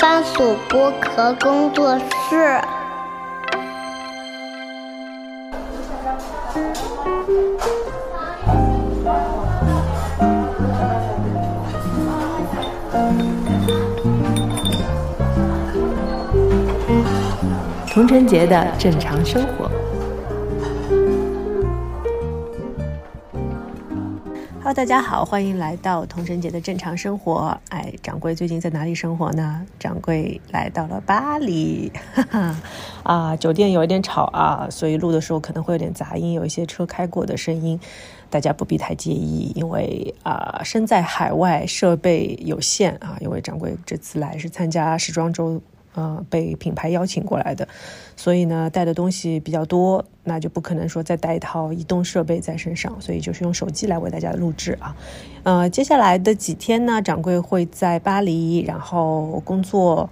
番薯剥壳工作室。童晨杰的正常生活。大家好，欢迎来到童晨杰的正常生活。哎，掌柜最近在哪里生活呢？掌柜来到了巴黎，哈 哈啊，酒店有一点吵啊，所以录的时候可能会有点杂音，有一些车开过的声音，大家不必太介意，因为啊，身在海外，设备有限啊，因为掌柜这次来是参加时装周。呃，被品牌邀请过来的，所以呢，带的东西比较多，那就不可能说再带一套移动设备在身上，所以就是用手机来为大家录制啊。呃，接下来的几天呢，掌柜会在巴黎，然后工作。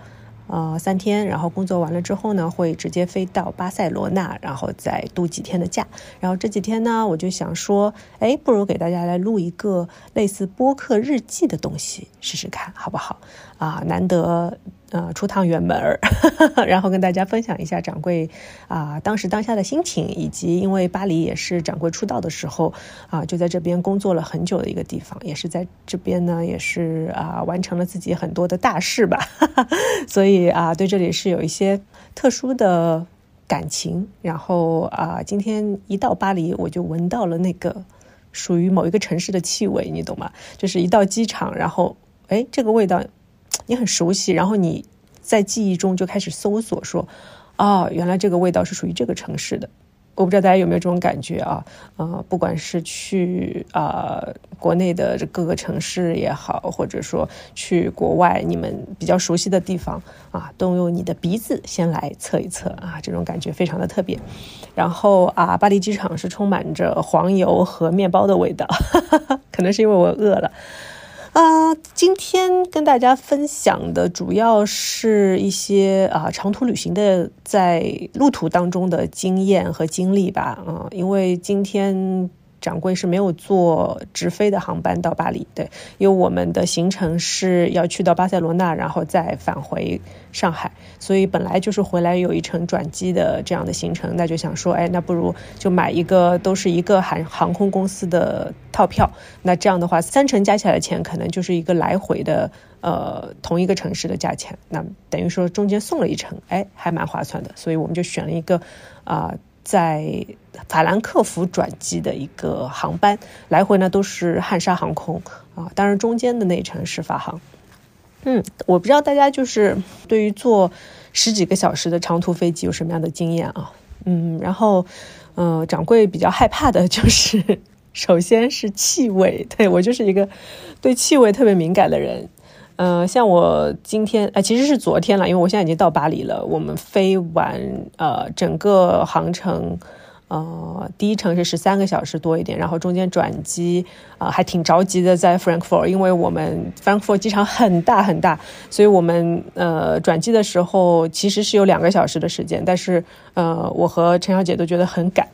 呃，三天，然后工作完了之后呢，会直接飞到巴塞罗那，然后再度几天的假。然后这几天呢，我就想说，哎，不如给大家来录一个类似播客日记的东西试试看，好不好？啊，难得呃出趟远门儿，然后跟大家分享一下掌柜啊当时当下的心情，以及因为巴黎也是掌柜出道的时候啊，就在这边工作了很久的一个地方，也是在这边呢，也是啊完成了自己很多的大事吧，所以。啊，对这里是有一些特殊的感情。然后啊，今天一到巴黎，我就闻到了那个属于某一个城市的气味，你懂吗？就是一到机场，然后哎，这个味道你很熟悉，然后你在记忆中就开始搜索，说哦，原来这个味道是属于这个城市的。我不知道大家有没有这种感觉啊？呃，不管是去啊国内的各个城市也好，或者说去国外你们比较熟悉的地方啊，都用你的鼻子先来测一测啊，这种感觉非常的特别。然后啊，巴黎机场是充满着黄油和面包的味道，可能是因为我饿了。啊，今天跟大家分享的主要是一些啊长途旅行的在路途当中的经验和经历吧。啊，因为今天。掌柜是没有坐直飞的航班到巴黎，对，因为我们的行程是要去到巴塞罗那，然后再返回上海，所以本来就是回来有一程转机的这样的行程，那就想说，哎，那不如就买一个都是一个航航空公司的套票，那这样的话三程加起来的钱可能就是一个来回的呃同一个城市的价钱，那等于说中间送了一程，哎，还蛮划算的，所以我们就选了一个啊。在法兰克福转机的一个航班，来回呢都是汉莎航空啊，当然中间的那程是法航。嗯，我不知道大家就是对于坐十几个小时的长途飞机有什么样的经验啊？嗯，然后，呃，掌柜比较害怕的就是，首先是气味，对我就是一个对气味特别敏感的人。嗯，像我今天，哎，其实是昨天了，因为我现在已经到巴黎了。我们飞完，呃，整个航程，呃，第一程是十三个小时多一点，然后中间转机，啊，还挺着急的，在 Frankfurt，因为我们 Frankfurt 机场很大很大，所以我们呃转机的时候其实是有两个小时的时间，但是呃，我和陈小姐都觉得很赶。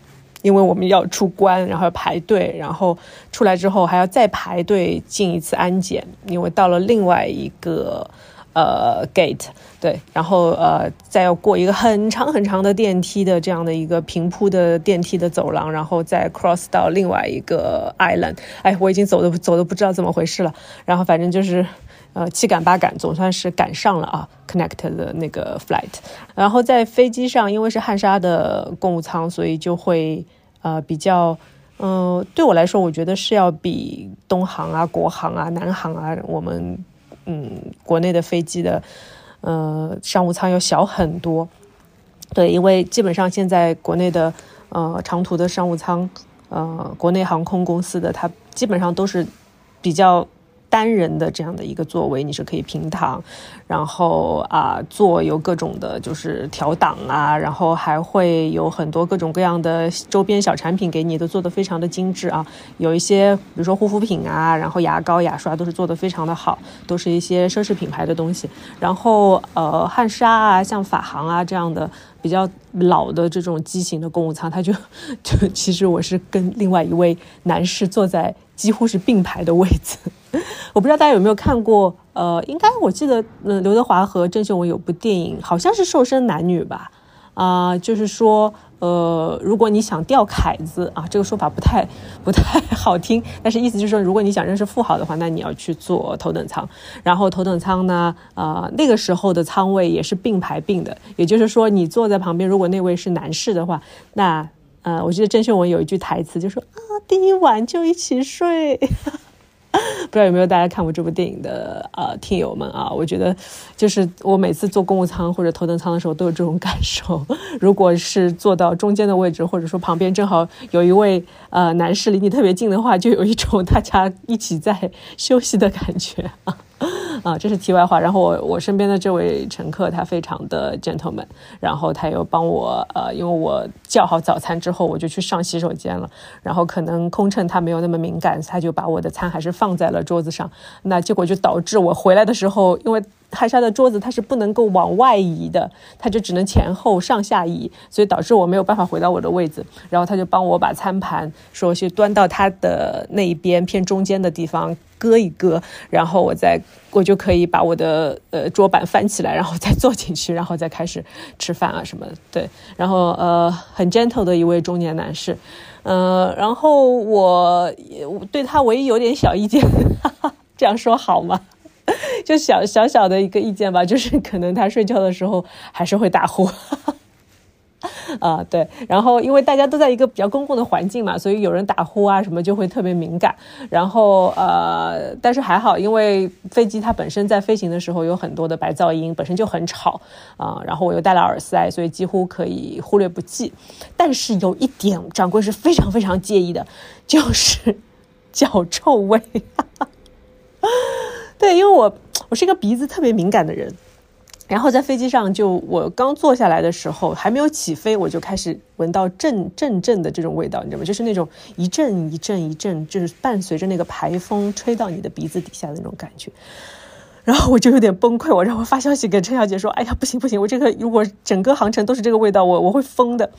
因为我们要出关，然后要排队，然后出来之后还要再排队进一次安检，因为到了另外一个呃 gate，对，然后呃再要过一个很长很长的电梯的这样的一个平铺的电梯的走廊，然后再 cross 到另外一个 island。哎，我已经走的走的不知道怎么回事了，然后反正就是呃七赶八赶，总算是赶上了啊 connect 的那个 flight。然后在飞机上，因为是汉莎的公务舱，所以就会。呃，比较，嗯，对我来说，我觉得是要比东航啊、国航啊、南航啊，我们嗯国内的飞机的，呃，商务舱要小很多。对，因为基本上现在国内的呃长途的商务舱，呃，国内航空公司的它基本上都是比较。单人的这样的一个座位，你是可以平躺，然后啊，坐有各种的，就是调档啊，然后还会有很多各种各样的周边小产品给你，都做的非常的精致啊。有一些，比如说护肤品啊，然后牙膏、牙刷都是做的非常的好，都是一些奢侈品牌的东西。然后呃，汉莎啊，像法航啊这样的比较老的这种机型的公务舱，它就就其实我是跟另外一位男士坐在几乎是并排的位置。我不知道大家有没有看过呃，应该我记得，嗯，刘德华和郑秀文有部电影，好像是《瘦身男女》吧，啊，就是说，呃，如果你想钓凯子啊，这个说法不太不太好听，但是意思就是说，如果你想认识富豪的话，那你要去坐头等舱。然后头等舱呢，呃，那个时候的舱位也是并排并的，也就是说，你坐在旁边，如果那位是男士的话，那，呃，我记得郑秀文有一句台词就说啊，第一晚就一起睡。不知道有没有大家看过这部电影的呃听友们啊？我觉得就是我每次坐公务舱或者头等舱的时候都有这种感受。如果是坐到中间的位置，或者说旁边正好有一位呃男士离你特别近的话，就有一种大家一起在休息的感觉啊。啊，这是题外话。然后我我身边的这位乘客他非常的 gentleman，然后他又帮我呃，因为我叫好早餐之后，我就去上洗手间了。然后可能空乘他没有那么敏感，他就把我的餐还是放在了桌子上。那结果就导致我回来的时候，因为。海沙的桌子它是不能够往外移的，它就只能前后上下移，所以导致我没有办法回到我的位置。然后他就帮我把餐盘说去端到他的那一边偏中间的地方搁一搁，然后我再我就可以把我的呃桌板翻起来，然后再坐进去，然后再开始吃饭啊什么的。对，然后呃很 gentle 的一位中年男士，呃，然后我对他唯一有点小意见，哈 哈这样说好吗？就小小小的一个意见吧，就是可能他睡觉的时候还是会打呼，啊对，然后因为大家都在一个比较公共的环境嘛，所以有人打呼啊什么就会特别敏感。然后呃，但是还好，因为飞机它本身在飞行的时候有很多的白噪音，本身就很吵啊。然后我又戴了耳塞，所以几乎可以忽略不计。但是有一点，掌柜是非常非常介意的，就是 脚臭味。对，因为我我是一个鼻子特别敏感的人，然后在飞机上，就我刚坐下来的时候，还没有起飞，我就开始闻到阵阵阵的这种味道，你知道吗？就是那种一阵一阵一阵，就是伴随着那个排风吹到你的鼻子底下的那种感觉，然后我就有点崩溃，我让我发消息给陈小姐说：“哎呀，不行不行，我这个如果整个航程都是这个味道，我我会疯的。”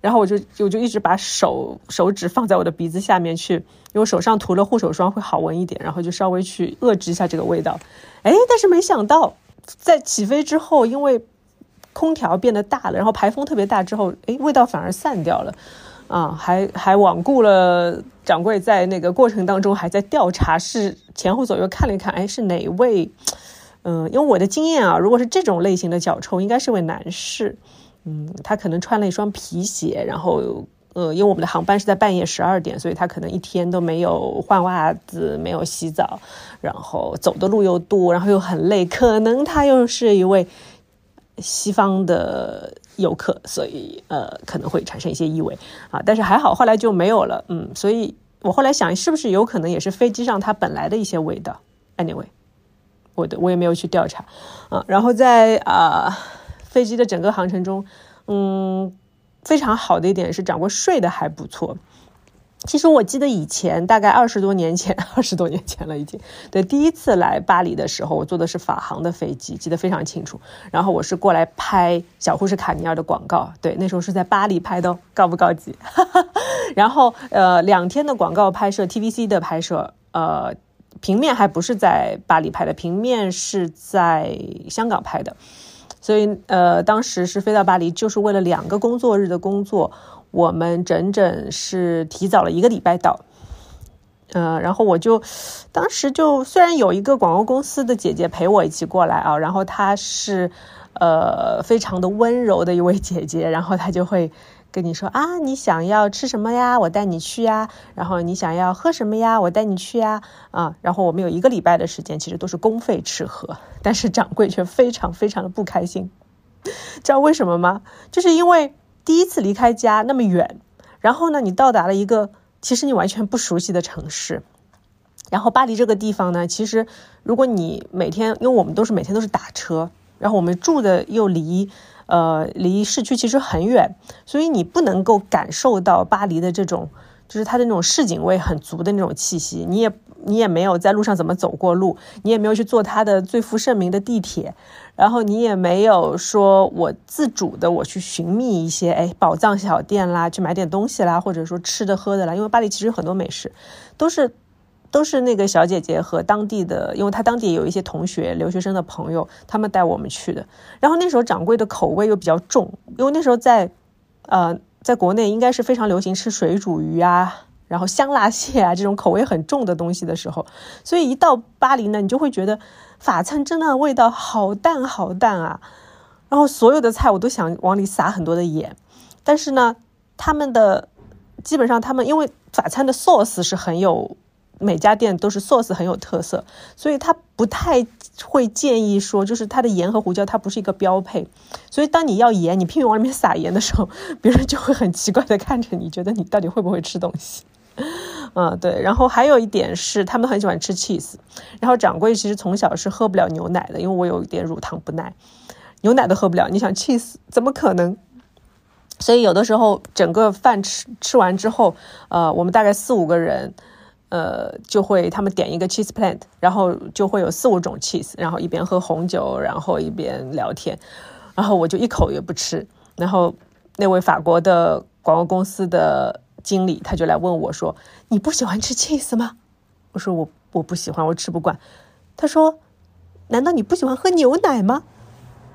然后我就我就一直把手手指放在我的鼻子下面去，因为手上涂了护手霜会好闻一点，然后就稍微去遏制一下这个味道。哎，但是没想到在起飞之后，因为空调变得大了，然后排风特别大之后，哎，味道反而散掉了。啊，还还罔顾了掌柜在那个过程当中还在调查，是前后左右看了一看，哎，是哪位？嗯，因为我的经验啊，如果是这种类型的脚臭，应该是位男士。嗯，他可能穿了一双皮鞋，然后，呃，因为我们的航班是在半夜十二点，所以他可能一天都没有换袜子，没有洗澡，然后走的路又多，然后又很累，可能他又是一位西方的游客，所以呃，可能会产生一些异味啊。但是还好，后来就没有了。嗯，所以我后来想，是不是有可能也是飞机上它本来的一些味道？Anyway，我的我也没有去调查啊。然后在啊。飞机的整个航程中，嗯，非常好的一点是掌柜睡得还不错。其实我记得以前大概二十多年前，二十多年前了已经。对，第一次来巴黎的时候，我坐的是法航的飞机，记得非常清楚。然后我是过来拍小护士卡尼尔的广告，对，那时候是在巴黎拍的，高不高级？然后呃，两天的广告拍摄，TVC 的拍摄，呃，平面还不是在巴黎拍的，平面是在香港拍的。所以，呃，当时是飞到巴黎，就是为了两个工作日的工作，我们整整是提早了一个礼拜到。呃，然后我就当时就虽然有一个广告公司的姐姐陪我一起过来啊，然后她是呃非常的温柔的一位 姐姐，然后她就会。跟你说啊，你想要吃什么呀？我带你去呀。然后你想要喝什么呀？我带你去呀。啊，然后我们有一个礼拜的时间，其实都是公费吃喝，但是掌柜却非常非常的不开心。知道为什么吗？就是因为第一次离开家那么远，然后呢，你到达了一个其实你完全不熟悉的城市。然后巴黎这个地方呢，其实如果你每天，因为我们都是每天都是打车，然后我们住的又离。呃，离市区其实很远，所以你不能够感受到巴黎的这种，就是它的那种市井味很足的那种气息。你也你也没有在路上怎么走过路，你也没有去坐它的最负盛名的地铁，然后你也没有说我自主的我去寻觅一些哎宝藏小店啦，去买点东西啦，或者说吃的喝的啦。因为巴黎其实很多美食都是都是那个小姐姐和当地的，因为她当地有一些同学、留学生的朋友，他们带我们去的。然后那时候掌柜的口味又比较重，因为那时候在，呃，在国内应该是非常流行吃水煮鱼啊，然后香辣蟹啊这种口味很重的东西的时候，所以一到巴黎呢，你就会觉得法餐真的味道好淡好淡啊。然后所有的菜我都想往里撒很多的盐，但是呢，他们的基本上他们因为法餐的 sauce 是很有。每家店都是 sauce 很有特色，所以他不太会建议说，就是它的盐和胡椒它不是一个标配。所以当你要盐，你拼命往里面撒盐的时候，别人就会很奇怪的看着你，觉得你到底会不会吃东西？嗯，对。然后还有一点是，他们很喜欢吃 cheese。然后掌柜其实从小是喝不了牛奶的，因为我有一点乳糖不耐，牛奶都喝不了。你想 cheese 怎么可能？所以有的时候整个饭吃吃完之后，呃，我们大概四五个人。呃，就会他们点一个 cheese plant，然后就会有四五种 cheese，然后一边喝红酒，然后一边聊天，然后我就一口也不吃。然后那位法国的广告公司的经理他就来问我说：“你不喜欢吃 cheese 吗？”我说：“我我不喜欢，我吃不惯。”他说：“难道你不喜欢喝牛奶吗？”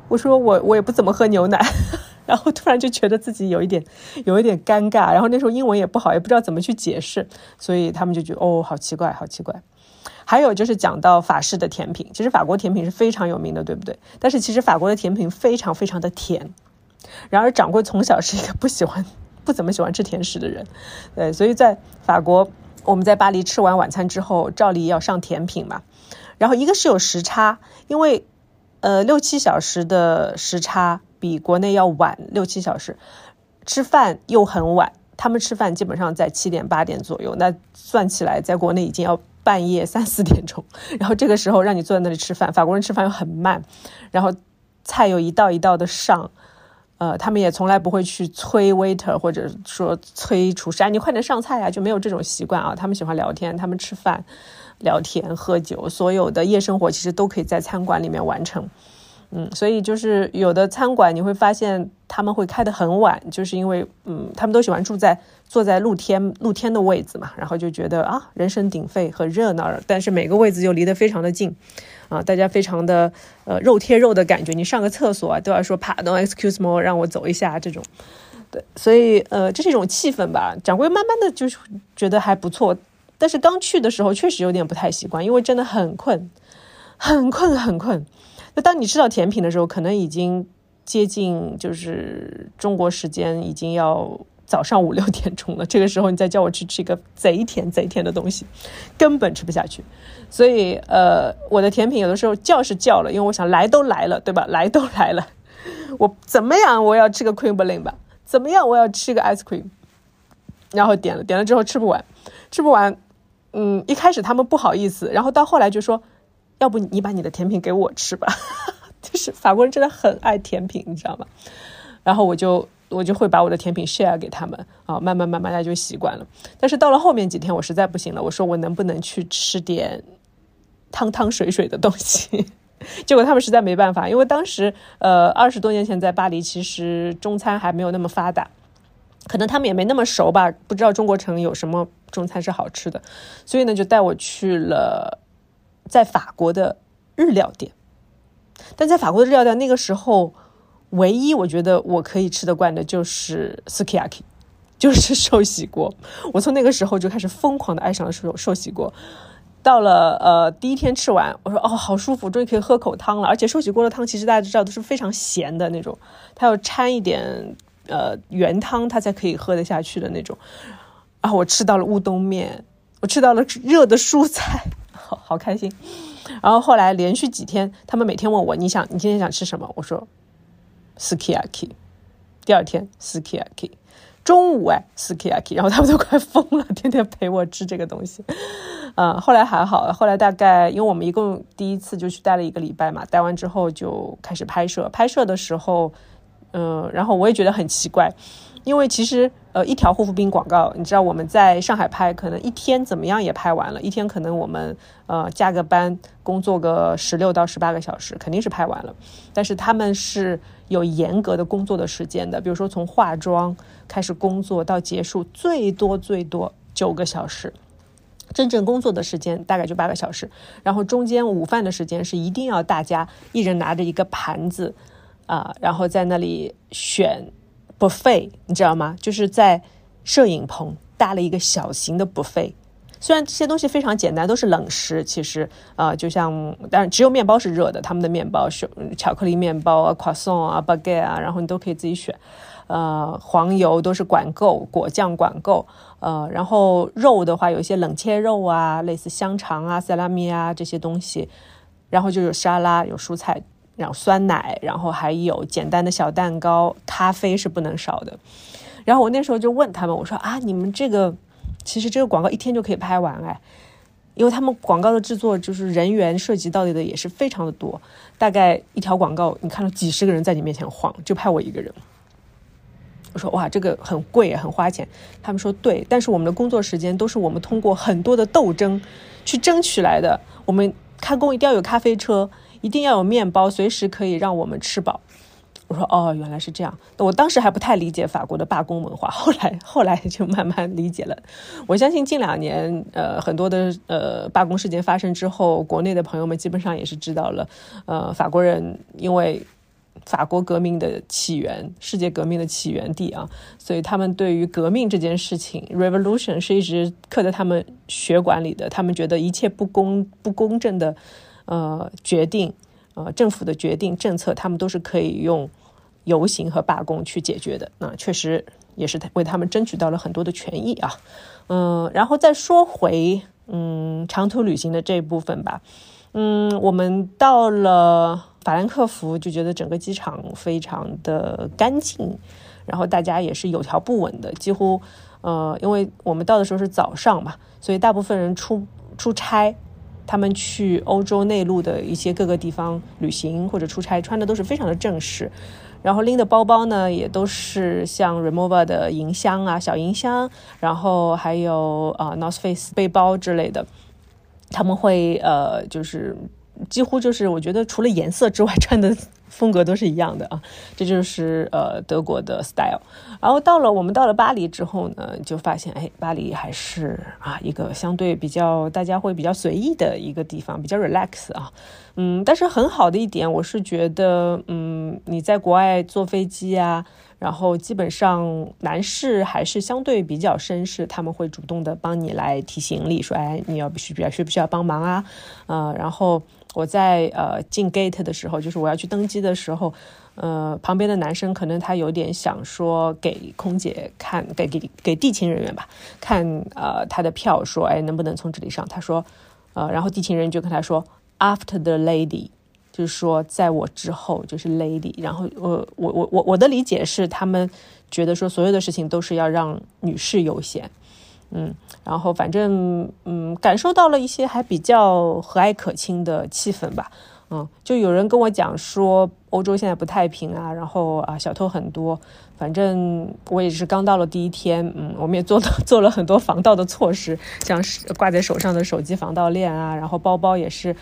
我说：“我我也不怎么喝牛奶。” 然后突然就觉得自己有一点，有一点尴尬。然后那时候英文也不好，也不知道怎么去解释，所以他们就觉得哦，好奇怪，好奇怪。还有就是讲到法式的甜品，其实法国甜品是非常有名的，对不对？但是其实法国的甜品非常非常的甜。然而掌柜从小是一个不喜欢、不怎么喜欢吃甜食的人，对，所以在法国，我们在巴黎吃完晚餐之后，照例要上甜品嘛。然后一个是有时差，因为呃六七小时的时差。比国内要晚六七小时，吃饭又很晚。他们吃饭基本上在七点八点左右，那算起来，在国内已经要半夜三四点钟。然后这个时候让你坐在那里吃饭，法国人吃饭又很慢，然后菜又一道一道的上，呃，他们也从来不会去催 waiter 或者说催厨师，哎你快点上菜呀，就没有这种习惯啊。他们喜欢聊天，他们吃饭、聊天、喝酒，所有的夜生活其实都可以在餐馆里面完成。嗯，所以就是有的餐馆你会发现他们会开得很晚，就是因为嗯，他们都喜欢住在坐在露天露天的位置嘛，然后就觉得啊，人声鼎沸很热闹，但是每个位置又离得非常的近，啊，大家非常的呃肉贴肉的感觉，你上个厕所啊都要说 Pardon, excuse me，让我走一下这种，对，所以呃这是一种气氛吧。掌柜慢慢的就觉得还不错，但是刚去的时候确实有点不太习惯，因为真的很困，很困，很困。那当你吃到甜品的时候，可能已经接近就是中国时间，已经要早上五六点钟了。这个时候你再叫我去吃一个贼甜贼甜的东西，根本吃不下去。所以，呃，我的甜品有的时候叫是叫了，因为我想来都来了，对吧？来都来了，我怎么样？我要吃个 cream b l i n 吧？怎么样？我要吃个 ice cream。然后点了，点了之后吃不完，吃不完。嗯，一开始他们不好意思，然后到后来就说。要不你把你的甜品给我吃吧，就是法国人真的很爱甜品，你知道吗？然后我就我就会把我的甜品 share 给他们啊，慢慢慢慢大家就习惯了。但是到了后面几天，我实在不行了，我说我能不能去吃点汤汤水水的东西？结果他们实在没办法，因为当时呃二十多年前在巴黎，其实中餐还没有那么发达，可能他们也没那么熟吧，不知道中国城有什么中餐是好吃的，所以呢就带我去了。在法国的日料店，但在法国的日料店那个时候，唯一我觉得我可以吃得惯的就是 sukiyaki，就是寿喜锅。我从那个时候就开始疯狂的爱上了寿寿喜锅。到了呃第一天吃完，我说哦好舒服，终于可以喝口汤了。而且寿喜锅的汤其实大家知道都是非常咸的那种，它要掺一点呃原汤，它才可以喝得下去的那种。然后我吃到了乌冬面，我吃到了热的蔬菜。好好开心，然后后来连续几天，他们每天问我，你想你今天想吃什么？我说，skiaki。第二天，skiaki。中午哎，skiaki。然后他们都快疯了，天天陪我吃这个东西。嗯，后来还好，后来大概因为我们一共第一次就去待了一个礼拜嘛，待完之后就开始拍摄。拍摄的时候，嗯，然后我也觉得很奇怪。因为其实，呃，一条护肤品广告，你知道我们在上海拍，可能一天怎么样也拍完了。一天可能我们呃加个班，工作个十六到十八个小时，肯定是拍完了。但是他们是有严格的工作的时间的，比如说从化妆开始工作到结束，最多最多九个小时。真正工作的时间大概就八个小时，然后中间午饭的时间是一定要大家一人拿着一个盘子，啊，然后在那里选 buffet，你知道吗？就是在摄影棚搭了一个小型的 buffet。虽然这些东西非常简单，都是冷食，其实啊，就像，当然只有面包是热的，他们的面包是巧克力面包啊、croissant 啊、baguette 啊，然后你都可以自己选。呃，黄油都是管够，果酱管够。呃，然后肉的话，有一些冷切肉啊，类似香肠啊、萨拉米啊这些东西。然后就有沙拉，有蔬菜，然后酸奶，然后还有简单的小蛋糕，咖啡是不能少的。然后我那时候就问他们，我说啊，你们这个其实这个广告一天就可以拍完哎，因为他们广告的制作就是人员涉及到底的也是非常的多，大概一条广告你看到几十个人在你面前晃，就拍我一个人。我说哇，这个很贵，很花钱。他们说对，但是我们的工作时间都是我们通过很多的斗争去争取来的。我们开工一定要有咖啡车，一定要有面包，随时可以让我们吃饱。我说哦，原来是这样。我当时还不太理解法国的罢工文化，后来后来就慢慢理解了。我相信近两年，呃，很多的呃罢工事件发生之后，国内的朋友们基本上也是知道了，呃，法国人因为。法国革命的起源，世界革命的起源地啊，所以他们对于革命这件事情，revolution 是一直刻在他们血管里的。他们觉得一切不公、不公正的，呃，决定，呃，政府的决定、政策，他们都是可以用游行和罢工去解决的。那确实也是为他们争取到了很多的权益啊。嗯，然后再说回嗯长途旅行的这一部分吧。嗯，我们到了。法兰克福就觉得整个机场非常的干净，然后大家也是有条不紊的，几乎，呃，因为我们到的时候是早上嘛，所以大部分人出出差，他们去欧洲内陆的一些各个地方旅行或者出差，穿的都是非常的正式，然后拎的包包呢也都是像 Remova 的银箱啊、小银箱，然后还有啊 North Face 背包之类的，他们会呃就是。几乎就是我觉得除了颜色之外，穿的风格都是一样的啊，这就是呃德国的 style。然后到了我们到了巴黎之后呢，就发现哎，巴黎还是啊一个相对比较大家会比较随意的一个地方，比较 relax 啊。嗯，但是很好的一点，我是觉得嗯你在国外坐飞机啊。然后基本上男士还是相对比较绅士，他们会主动的帮你来提行李，说哎你要必须比较需不需要帮忙啊？呃，然后我在呃进 gate 的时候，就是我要去登机的时候，呃，旁边的男生可能他有点想说给空姐看，给给给地勤人员吧看呃他的票，说哎能不能从这里上？他说呃，然后地勤人就跟他说 after the lady。就是说，在我之后就是 lady，然后我我我我我的理解是，他们觉得说所有的事情都是要让女士优先，嗯，然后反正嗯感受到了一些还比较和蔼可亲的气氛吧。嗯，就有人跟我讲说，欧洲现在不太平啊，然后啊，小偷很多。反正我也是刚到了第一天，嗯，我们也做了 做了很多防盗的措施，像是挂在手上的手机防盗链啊，然后包包也是，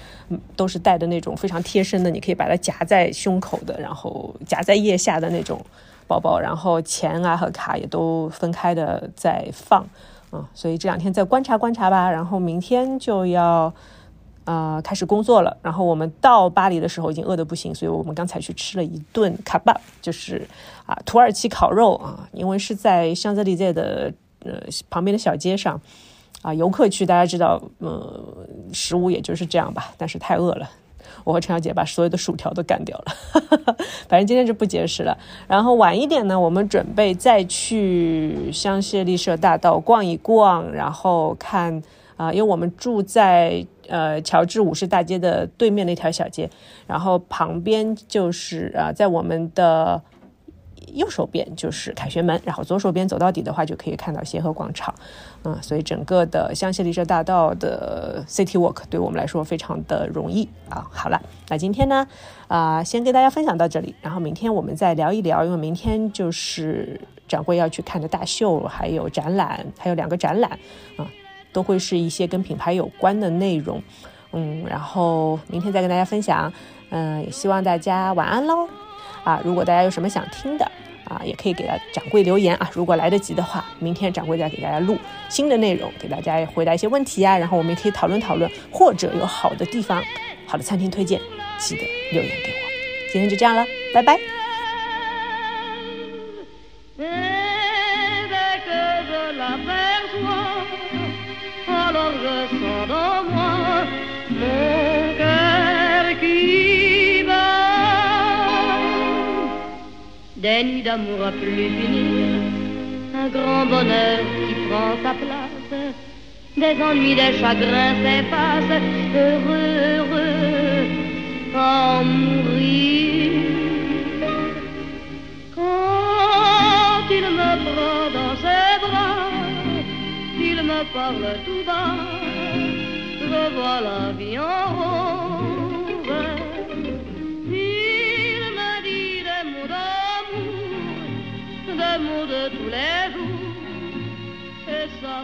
都是带的那种非常贴身的，你可以把它夹在胸口的，然后夹在腋下的那种包包，然后钱啊和卡也都分开的在放，嗯，所以这两天再观察观察吧，然后明天就要。呃，开始工作了。然后我们到巴黎的时候已经饿得不行，所以我们刚才去吃了一顿卡巴，就是啊土耳其烤肉啊。因为是在香泽里在的呃旁边的小街上啊，游客区大家知道，呃，食物也就是这样吧。但是太饿了，我和陈小姐把所有的薯条都干掉了。反正今天就不节食了。然后晚一点呢，我们准备再去香榭丽舍大道逛一逛，然后看啊，因为我们住在。呃，乔治五世大街的对面那条小街，然后旁边就是啊，在我们的右手边就是凯旋门，然后左手边走到底的话就可以看到协和广场，嗯，所以整个的香榭丽舍大道的 City Walk 对我们来说非常的容易啊。好了，那今天呢，啊，先跟大家分享到这里，然后明天我们再聊一聊，因为明天就是展柜要去看的大秀，还有展览，还有两个展览啊。都会是一些跟品牌有关的内容，嗯，然后明天再跟大家分享，嗯，也希望大家晚安喽，啊，如果大家有什么想听的，啊，也可以给掌柜留言啊，如果来得及的话，明天掌柜再给大家录新的内容，给大家回答一些问题啊，然后我们也可以讨论讨论，或者有好的地方、好的餐厅推荐，记得留言给我。今天就这样了，拜拜。Des nuits d'amour à plus finir, un grand bonheur qui prend sa place, des ennuis, des chagrins s'effacent, heureux, heureux, en mourir. Quand il me prend dans ses bras, il me parle tout bas, revois la vie en rose. Il me dit des mots d'amour, des mots de tous les jours, et ça